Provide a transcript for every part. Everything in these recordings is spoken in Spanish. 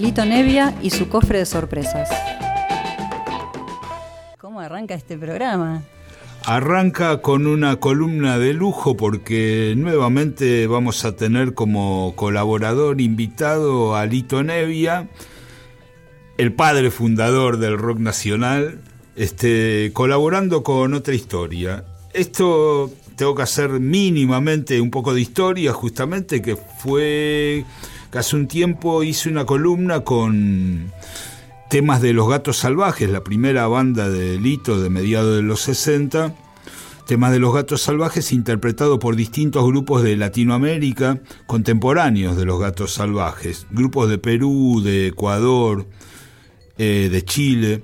Lito Nevia y su cofre de sorpresas. ¿Cómo arranca este programa? Arranca con una columna de lujo porque nuevamente vamos a tener como colaborador invitado a Lito Nevia, el padre fundador del rock nacional, este, colaborando con otra historia. Esto tengo que hacer mínimamente un poco de historia, justamente, que fue que hace un tiempo hice una columna con temas de Los Gatos Salvajes, la primera banda de Lito de mediados de los 60. Temas de Los Gatos Salvajes interpretado por distintos grupos de Latinoamérica contemporáneos de Los Gatos Salvajes, grupos de Perú, de Ecuador, eh, de Chile.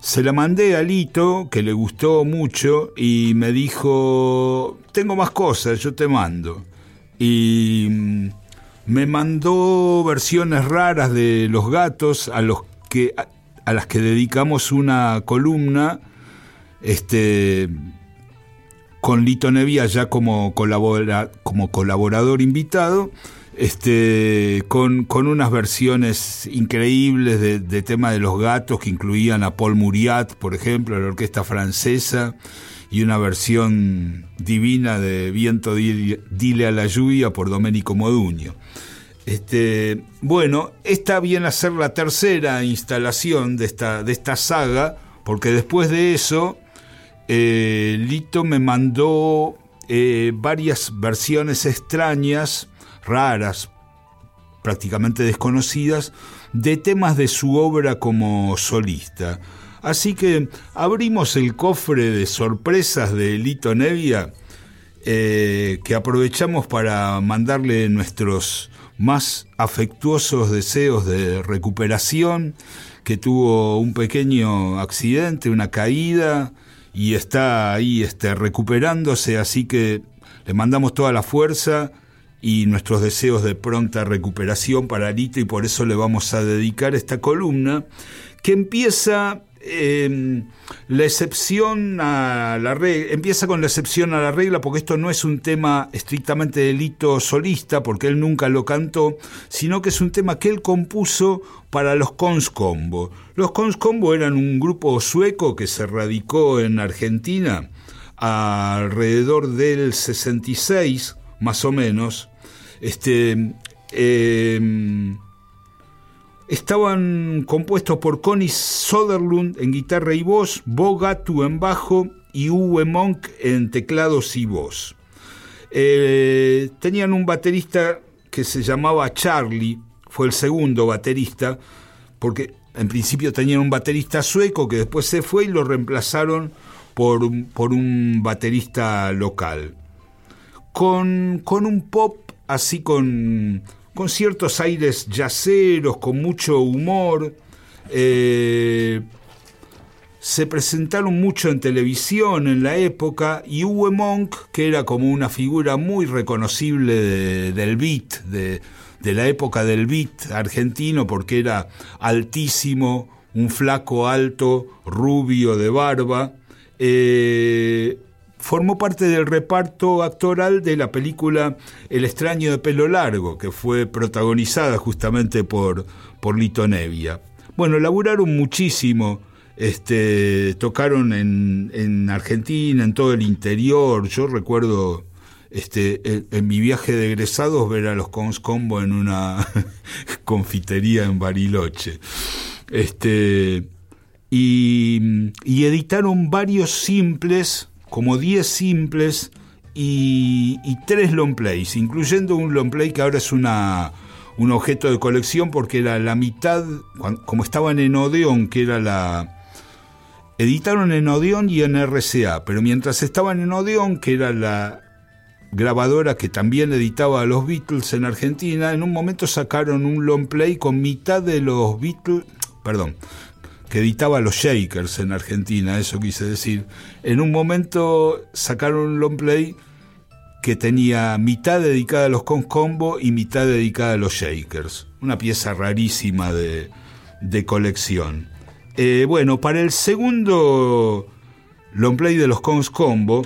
Se la mandé a Lito, que le gustó mucho, y me dijo, tengo más cosas, yo te mando. Y mm, me mandó versiones raras de Los Gatos a los que, a, las que dedicamos una columna este, con Lito Nevia ya como, colabora, como colaborador invitado, este, con, con unas versiones increíbles de, de tema de los gatos que incluían a Paul Muriat, por ejemplo, la orquesta francesa, y una versión divina de Viento Dile a la Lluvia por Domenico Moduño. Este, bueno, está bien hacer la tercera instalación de esta, de esta saga, porque después de eso, eh, Lito me mandó eh, varias versiones extrañas, raras, prácticamente desconocidas, de temas de su obra como solista. Así que abrimos el cofre de sorpresas de Lito Nevia, eh, que aprovechamos para mandarle nuestros más afectuosos deseos de recuperación, que tuvo un pequeño accidente, una caída, y está ahí este, recuperándose, así que le mandamos toda la fuerza y nuestros deseos de pronta recuperación para Lito y por eso le vamos a dedicar esta columna que empieza Em, la excepción a la regla, empieza con la excepción a la regla, porque esto no es un tema estrictamente delito solista, porque él nunca lo cantó, sino que es un tema que él compuso para los Cons Combo. Los Cons Combo eran un grupo sueco que se radicó en Argentina alrededor del 66, más o menos. Este. Em, estaban compuestos por Connie Soderlund en guitarra y voz, Bo Gatu en bajo y Uwe Monk en teclados y voz. Eh, tenían un baterista que se llamaba Charlie, fue el segundo baterista, porque en principio tenían un baterista sueco que después se fue y lo reemplazaron por, por un baterista local. Con, con un pop así con con ciertos aires yaceros, con mucho humor. Eh, se presentaron mucho en televisión en la época y Uwe Monk, que era como una figura muy reconocible del beat, de, la época del beat argentino, porque era altísimo, un flaco alto, rubio de barba, eh, formó parte del reparto actoral de la película El extraño de pelo largo, que fue protagonizada justamente por, por Lito Nevia. Bueno, laburaron muchísimo, este, tocaron en, en Argentina, en todo el interior. Yo recuerdo este, en, mi viaje de egresados ver a los Cons Combo en una confitería en Bariloche. Este, y, y editaron varios simples como 10 simples y, y 3 long plays, incluyendo un long play que ahora es una, un objeto de colección porque era la mitad, como estaban en Odeon, que era la... Editaron en Odeon y en RCA, pero mientras estaban en Odeon, que era la grabadora que también editaba a los Beatles en Argentina, en un momento sacaron un long play con mitad de los Beatles, perdón, que editaba los Shakers en Argentina, eso quise decir. En un momento sacaron un long play que tenía mitad dedicada a los Cons Combo y mitad dedicada a los Shakers. Una pieza rarísima de, colección. Eh, bueno, para el segundo long play de los Cons Combo,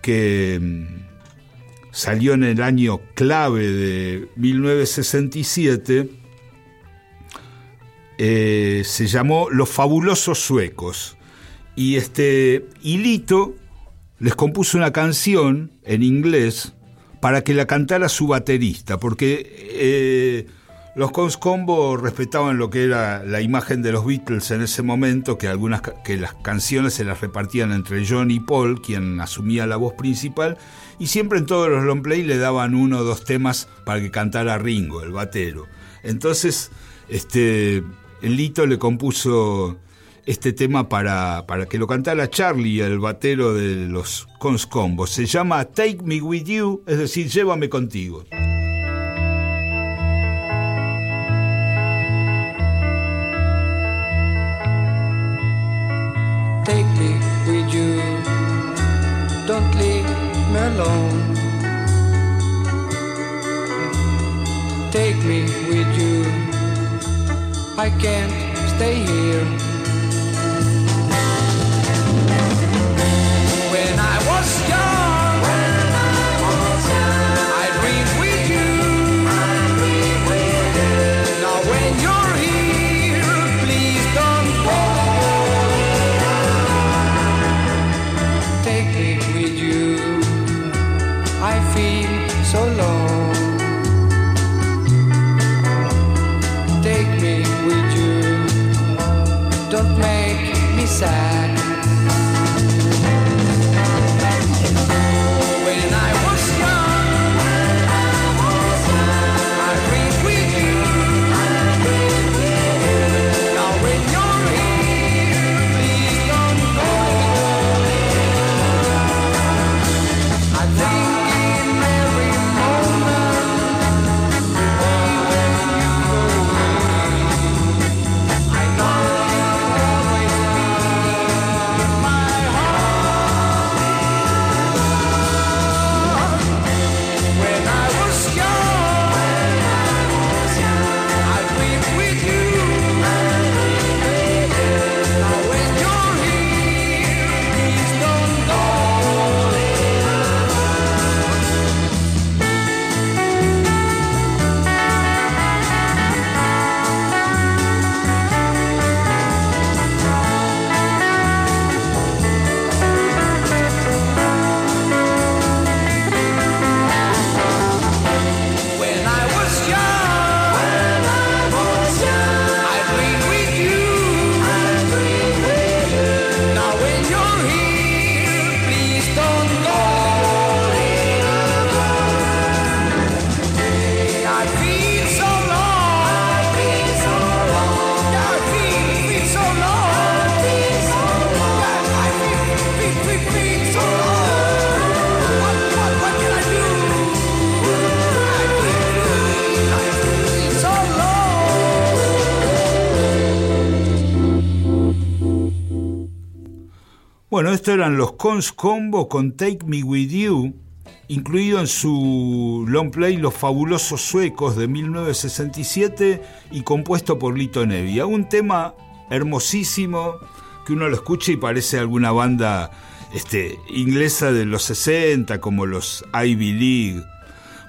que mm, salió en el año clave de 1967, eh, se llamó Los Fabulosos Suecos. Y este Hilito les compuso una canción en inglés para que la cantara su baterista, porque eh, los Cons Combo respetaban lo que era la imagen de los Beatles en ese momento, que algunas que las canciones se las repartían entre John y Paul, quien asumía la voz principal, y siempre en todos los long play le daban uno o dos temas para que cantara Ringo, el batero. Entonces, este Lito le compuso este tema para, para que lo cantara Charlie, el batero de los Cons Combo. Se llama Take Me With You, es decir, llévame contigo. Take me with you, don't leave me alone. Take me I can't stay here. Bueno, estos eran los Cons Combo con Take Me With You, incluido en su long play Los Fabulosos Suecos de 1967 y compuesto por Lito Nevia. Un tema hermosísimo que uno lo escucha y parece alguna banda este, inglesa de los 60, como los Ivy League.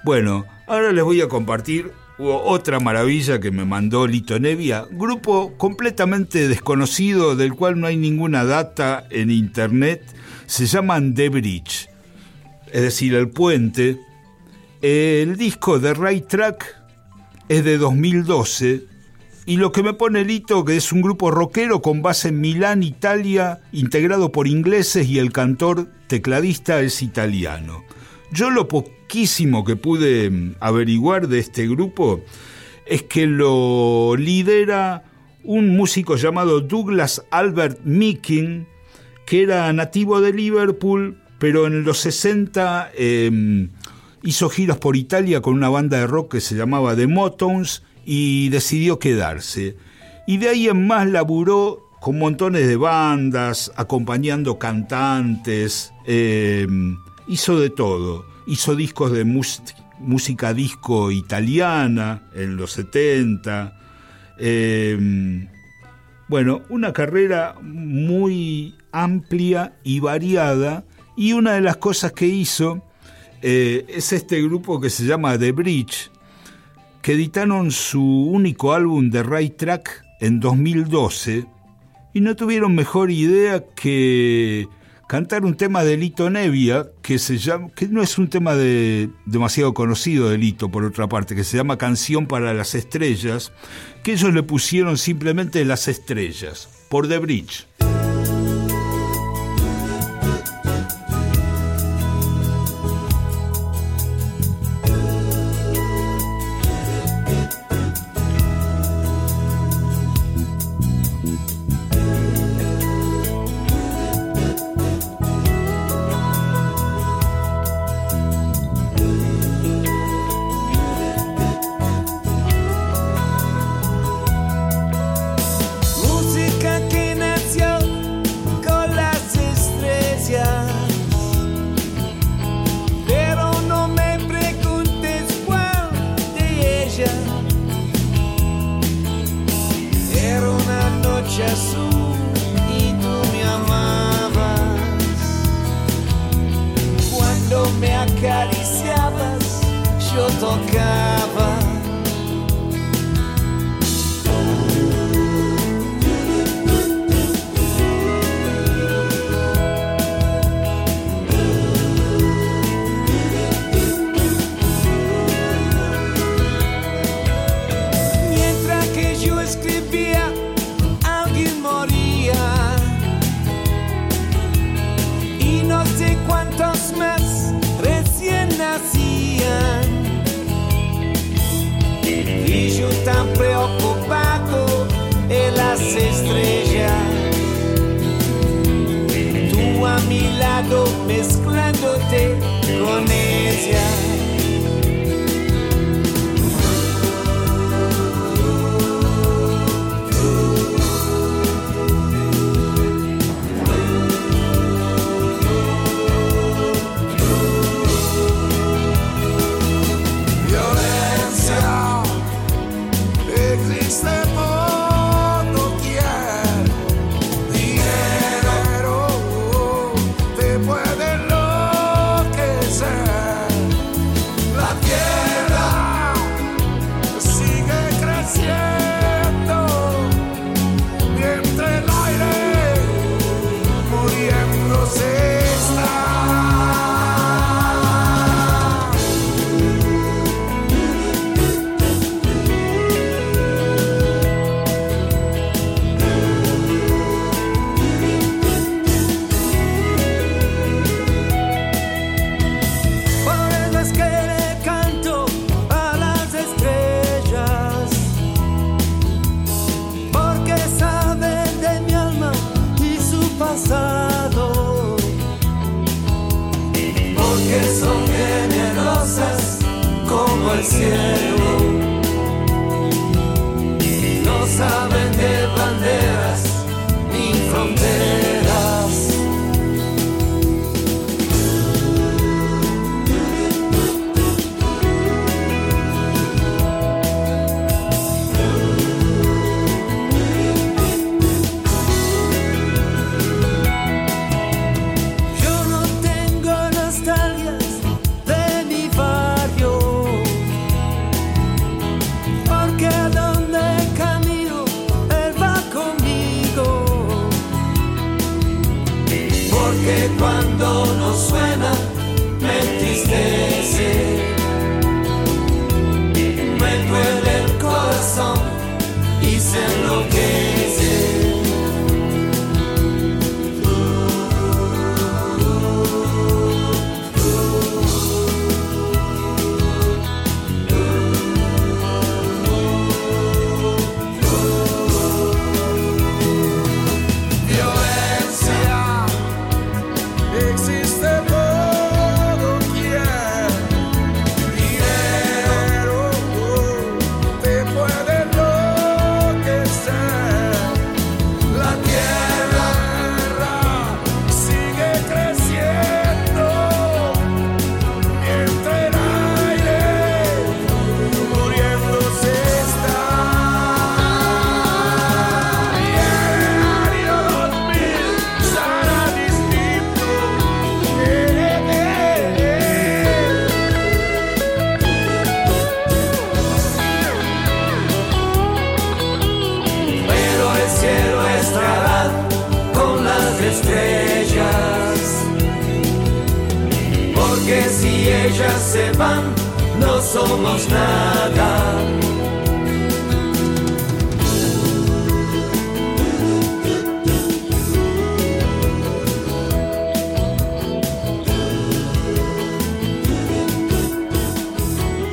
Bueno, ahora les voy a compartir otra maravilla que me mandó Lito Nevia, grupo completamente desconocido del cual no hay ninguna data en internet, se llaman The Bridge, es decir, el puente. El disco de Right Track es de 2012 y lo que me pone Lito que es un grupo rockero con base en Milán, Italia, integrado por ingleses y el cantor tecladista es italiano. Yo lo que pude mm, averiguar de este grupo es que lo lidera un músico llamado Douglas Albert Meeking, que era nativo de Liverpool, pero en los 60 eh, hizo giras por Italia con una banda de rock que se llamaba The Motones y decidió quedarse. Y de ahí en más laburó con montones de bandas, acompañando cantantes, eh, hizo de todo. Hizo discos de música disco italiana en los 70. Em, bueno, una carrera muy amplia y variada. Y una de las cosas que hizo eh, es este grupo que se llama The Bridge, que editaron su único álbum de Ray Track en 2012 y no tuvieron mejor idea que cantar un tema de Lito Nevia que se llama que no es un tema de, demasiado conocido de Lito por otra parte que se llama Canción para las estrellas que ellos le pusieron simplemente las estrellas por The Bridge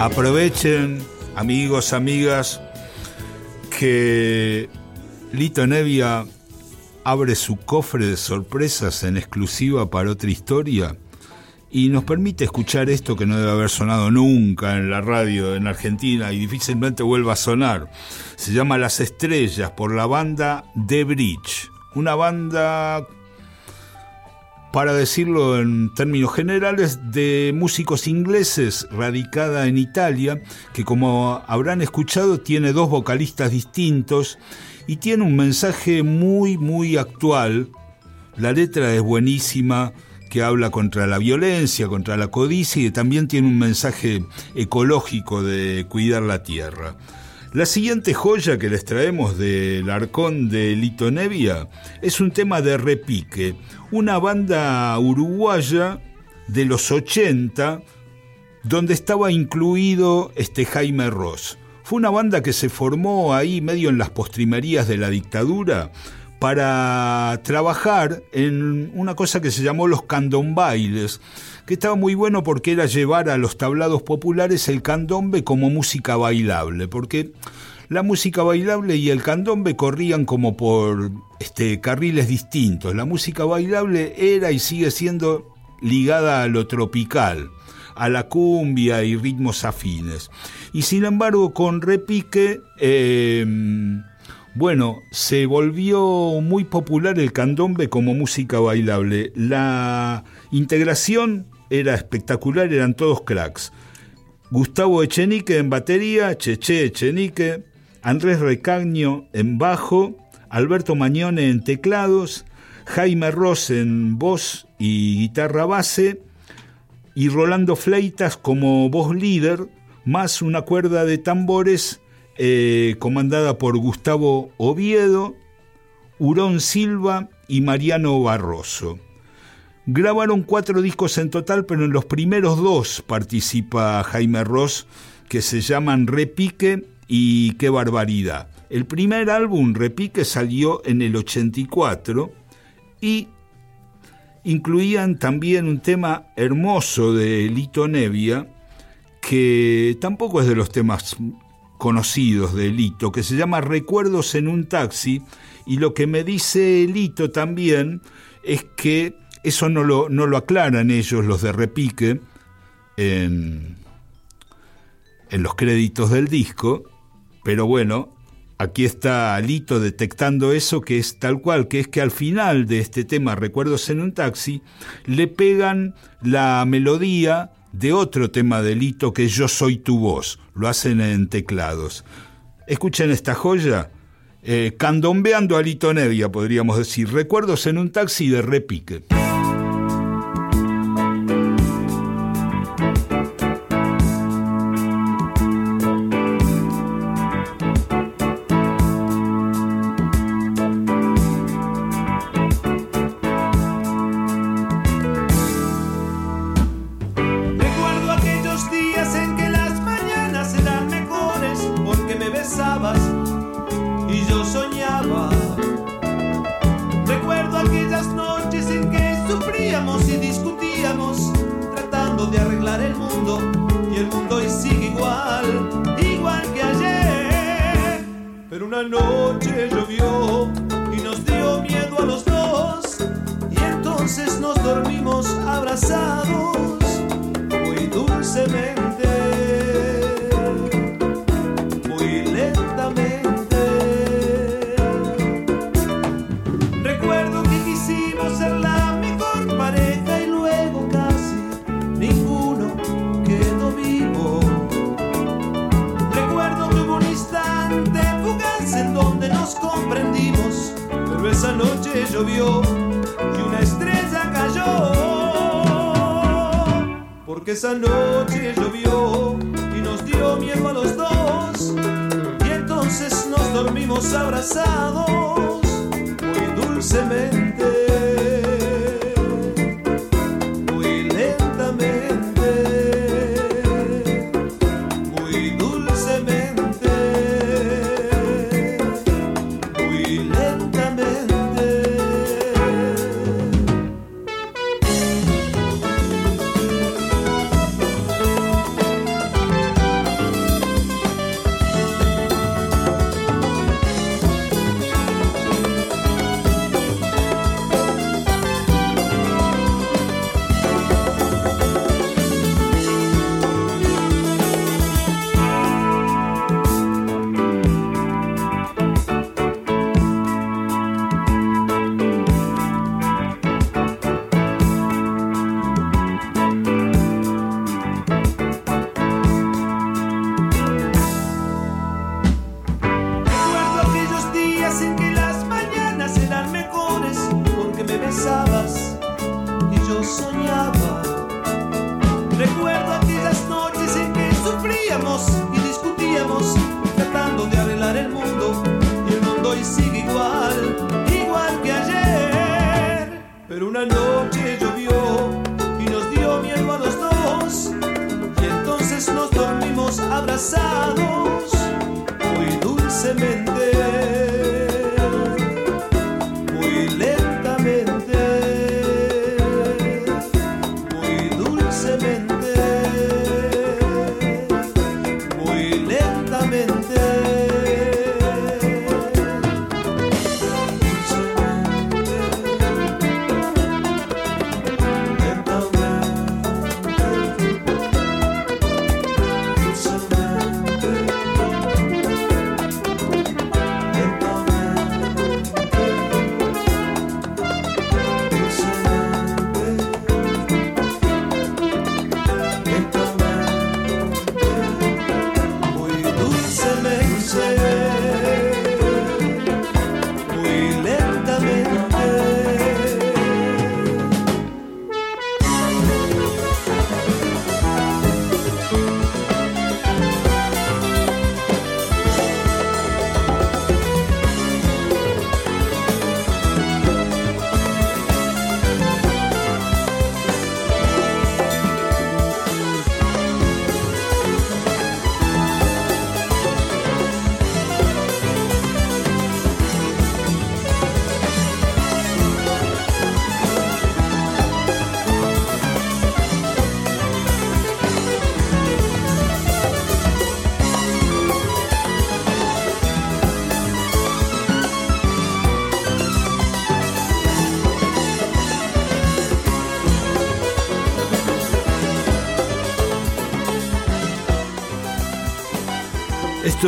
Aprovechen, amigos, amigas, que Lito Nevia abre su cofre de sorpresas en exclusiva para otra historia y nos permite escuchar esto que no debe haber sonado nunca en la radio en Argentina y difícilmente vuelva a sonar. Se llama Las Estrellas por la banda The Bridge, una banda para decirlo en términos generales, de músicos ingleses radicada en Italia, que como habrán escuchado tiene dos vocalistas distintos y tiene un mensaje muy, muy actual. La letra es buenísima, que habla contra la violencia, contra la codicia y también tiene un mensaje ecológico de cuidar la tierra. La siguiente joya que les traemos del arcón de Lito Nevia es un tema de Repique, una banda uruguaya de los 80 donde estaba incluido este Jaime Ross. Fue una banda que se formó ahí medio en las postrimerías de la dictadura para trabajar en una cosa que se llamó los candombailes, que estaba muy bueno porque era llevar a los tablados populares el candombe como música bailable, porque la música bailable y el candombe corrían como por este, carriles distintos. La música bailable era y sigue siendo ligada a lo tropical, a la cumbia y ritmos afines. Y sin embargo, con repique, eh, bueno, se volvió muy popular el candombe como música bailable. La integración era espectacular, eran todos cracks. Gustavo Echenique en batería, Cheche Echenique, Andrés Recagno en bajo, Alberto Mañone en teclados, Jaime Ross en voz y guitarra base, y Rolando Fleitas como voz líder, más una cuerda de tambores eh, comandada por Gustavo Oviedo, Hurón Silva y Mariano Barroso. Grabaron cuatro discos en total, pero en los primeros dos participa Jaime Ross, que se llaman Repique y Qué Barbaridad. El primer álbum, Repique, salió en el 84 y incluían también un tema hermoso de Lito Nevia, que tampoco es de los temas conocidos de Lito, que se llama Recuerdos en un taxi, y lo que me dice Lito también es que eso no lo, no lo aclaran ellos, los de Repique, en, en los créditos del disco, pero bueno, aquí está Lito detectando eso que es tal cual, que es que al final de este tema, Recuerdos en un taxi, le pegan la melodía de otro tema de Lito que Yo soy tu voz, lo hacen en teclados. Escuchen esta joya, eh, candombeando a Lito Nevia, podríamos decir, Recuerdos en un taxi de Repique. Llovió y una estrella cayó. Porque esa noche llovió y nos dio miedo a los dos. Y entonces nos dormimos abrazados muy dulcemente. Nos dormimos abrazados,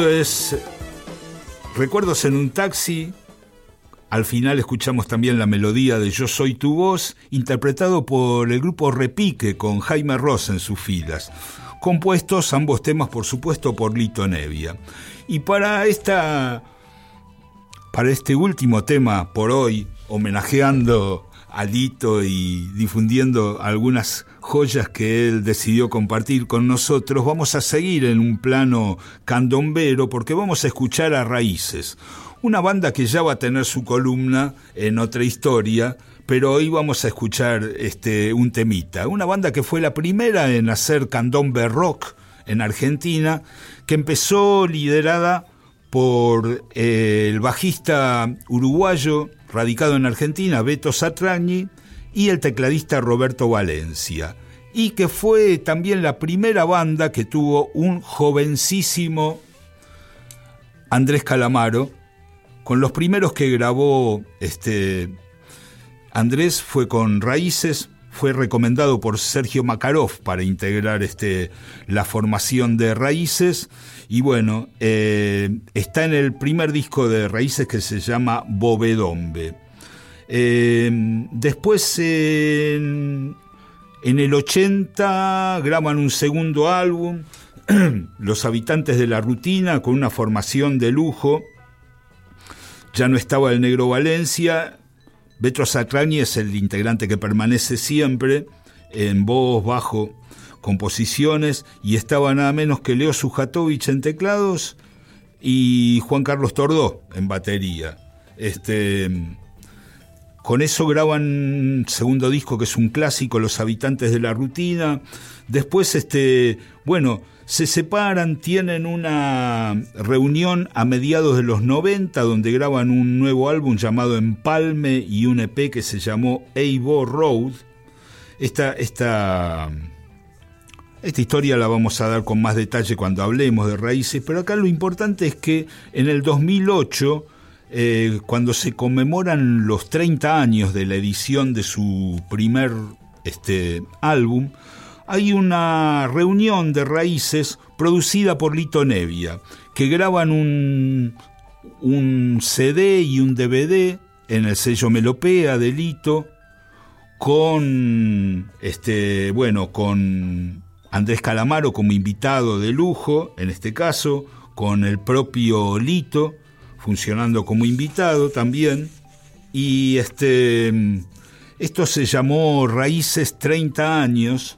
Es Recuerdos en un taxi. Al final escuchamos también la melodía de Yo soy tu voz, interpretado por el grupo Repique con Jaime Ross en sus filas. Compuestos ambos temas, por supuesto, por Lito Nevia. Y para esta para este último tema por hoy, homenajeando a Lito y difundiendo algunas joyas que él decidió compartir con nosotros, vamos a seguir en un plano candombero porque vamos a escuchar a Raíces, una banda que ya va a tener su columna en otra historia, pero hoy vamos a escuchar este un temita, una banda que fue la primera en hacer candombe rock en Argentina, que empezó liderada por eh, el bajista uruguayo radicado en Argentina, Beto Satrañi, y el tecladista Roberto Valencia, y que fue también la primera banda que tuvo un jovencísimo Andrés Calamaro, con los primeros que grabó este Andrés fue con Raíces, fue recomendado por Sergio Makarov para integrar este, la formación de Raíces. Y bueno, eh, está en el primer disco de Raíces que se llama Bovedombe. Eh, después, en, en el 80, graban un segundo álbum, Los Habitantes de la Rutina, con una formación de lujo. Ya no estaba el Negro Valencia, Betro Sacrani es el integrante que permanece siempre en voz, bajo, composiciones y estaba nada menos que Leo Sujatovich en teclados y Juan Carlos Tordó en batería. Este, con eso graban un segundo disco que es un clásico, Los habitantes de la rutina. Después, este, bueno, se separan, tienen una reunión a mediados de los 90 donde graban un nuevo álbum llamado Empalme y un EP que se llamó Eibo Road. Esta, esta, esta historia la vamos a dar con más detalle cuando hablemos de raíces, pero acá lo importante es que en el 2008, eh, cuando se conmemoran los 30 años de la edición de su primer este, álbum, hay una reunión de raíces producida por Lito Nevia, que graban un, un CD y un DVD en el sello Melopea de Lito, con este, bueno, con Andrés Calamaro como invitado de lujo, en este caso, con el propio Lito, funcionando como invitado también. Y este Esto se llamó Raíces 30 años,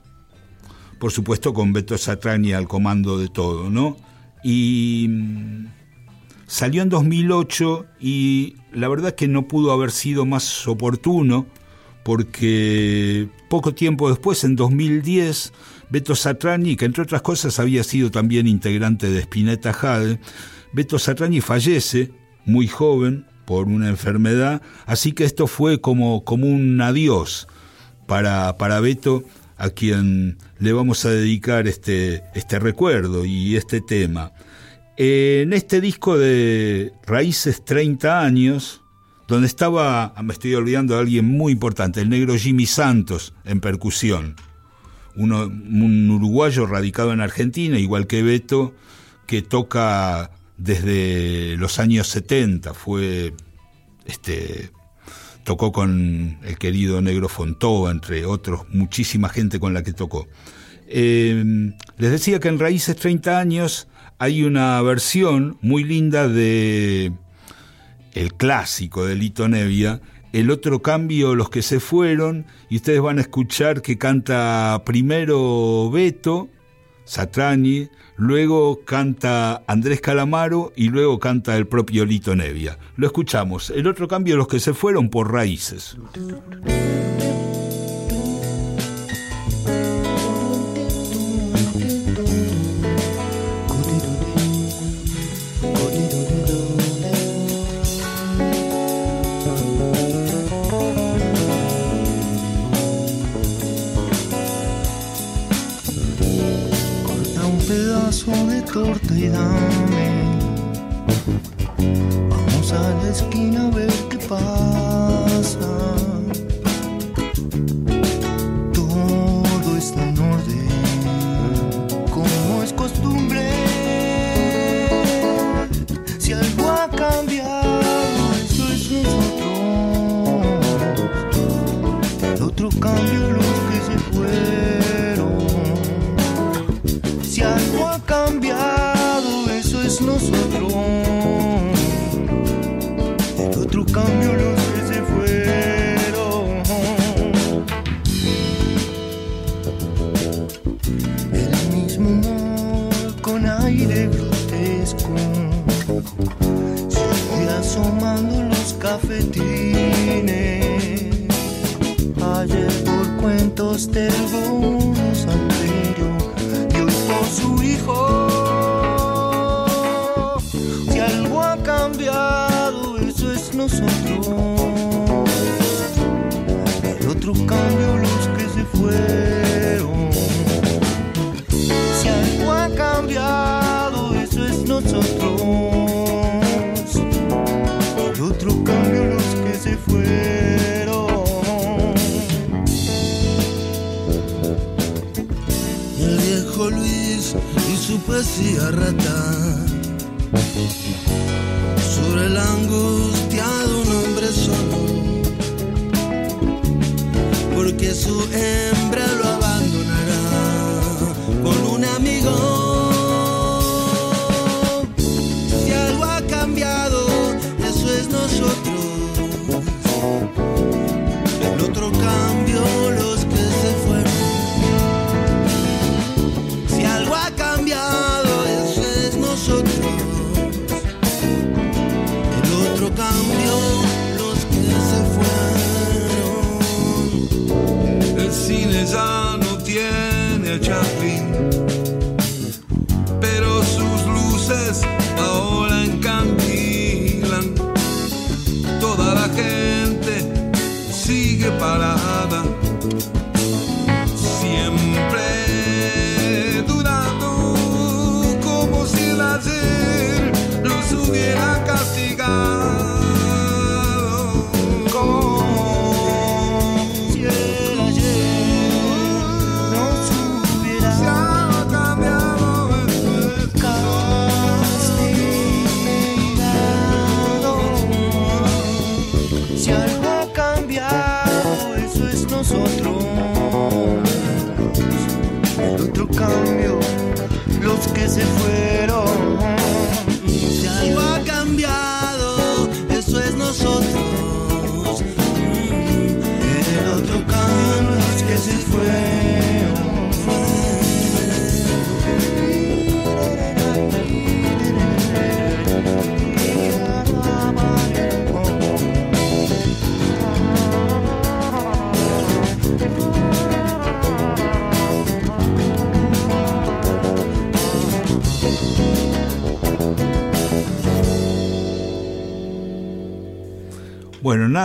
por supuesto con Beto Satrani al comando de todo, ¿no? Y mm, salió en 2008 y la verdad que no pudo haber sido más oportuno porque poco tiempo después, en 2010, Beto Satrani, que entre otras cosas había sido también integrante de Spinetta Jade, Beto Satrani fallece muy joven por una enfermedad, así que esto fue como, como un adiós para, para Beto, a quien le vamos a dedicar este, este recuerdo y este tema. En este disco de Raíces 30 años, donde estaba, me estoy olvidando alguien muy importante, el negro Jimmy Santos en percusión, uno, un uruguayo radicado en Argentina, igual que Beto, que toca desde los años 70, fue este tocó con el querido Negro Fontova, entre otros, muchísima gente con la que tocó. Eh, les decía que en Raíces 30 años hay una versión muy linda de el clásico de Lito Nevia, el otro cambio, los que se fueron, y ustedes van a escuchar que canta primero Beto, Satrani, luego canta Andrés Calamaro y luego canta el propio Lito Nevia. Lo escuchamos. El otro cambio, los que se fueron por raíces. Dame. Vamos a la esquina a ver qué pasa. Porque su hembra lo abandonará con un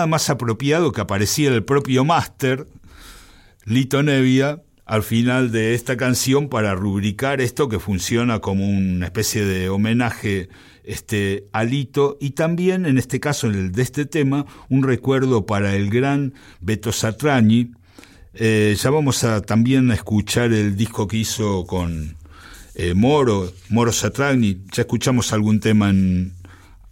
más apropiado que apareciera el propio máster, Lito Nevia, al final de esta canción para rubricar esto que funciona como una especie de homenaje este, a Lito y también, en este caso, en el de este tema, un recuerdo para el gran Beto Satrañi. Eh, ya vamos a también a escuchar el disco que hizo con eh, Moro, Moro Satrañi. Ya escuchamos algún tema en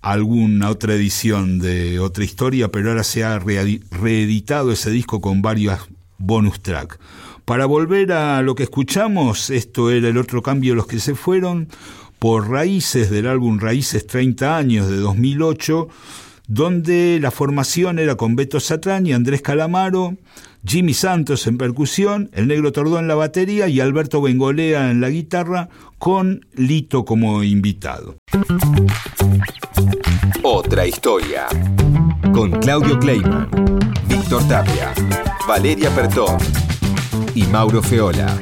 alguna otra edición de otra historia, pero ahora se ha reeditado ese disco con varios bonus track. Para volver a lo que escuchamos, esto era el otro cambio, los que se fueron, por Raíces del álbum Raíces 30 años de 2008, donde la formación era con Beto Satrán y Andrés Calamaro, Jimmy Santos en percusión, el Negro Tordó en la batería y Alberto Bengolea en la guitarra, con Lito como invitado. Otra historia. Con Claudio Kleiman, Víctor Tapia, Valeria Pertón y Mauro Feola.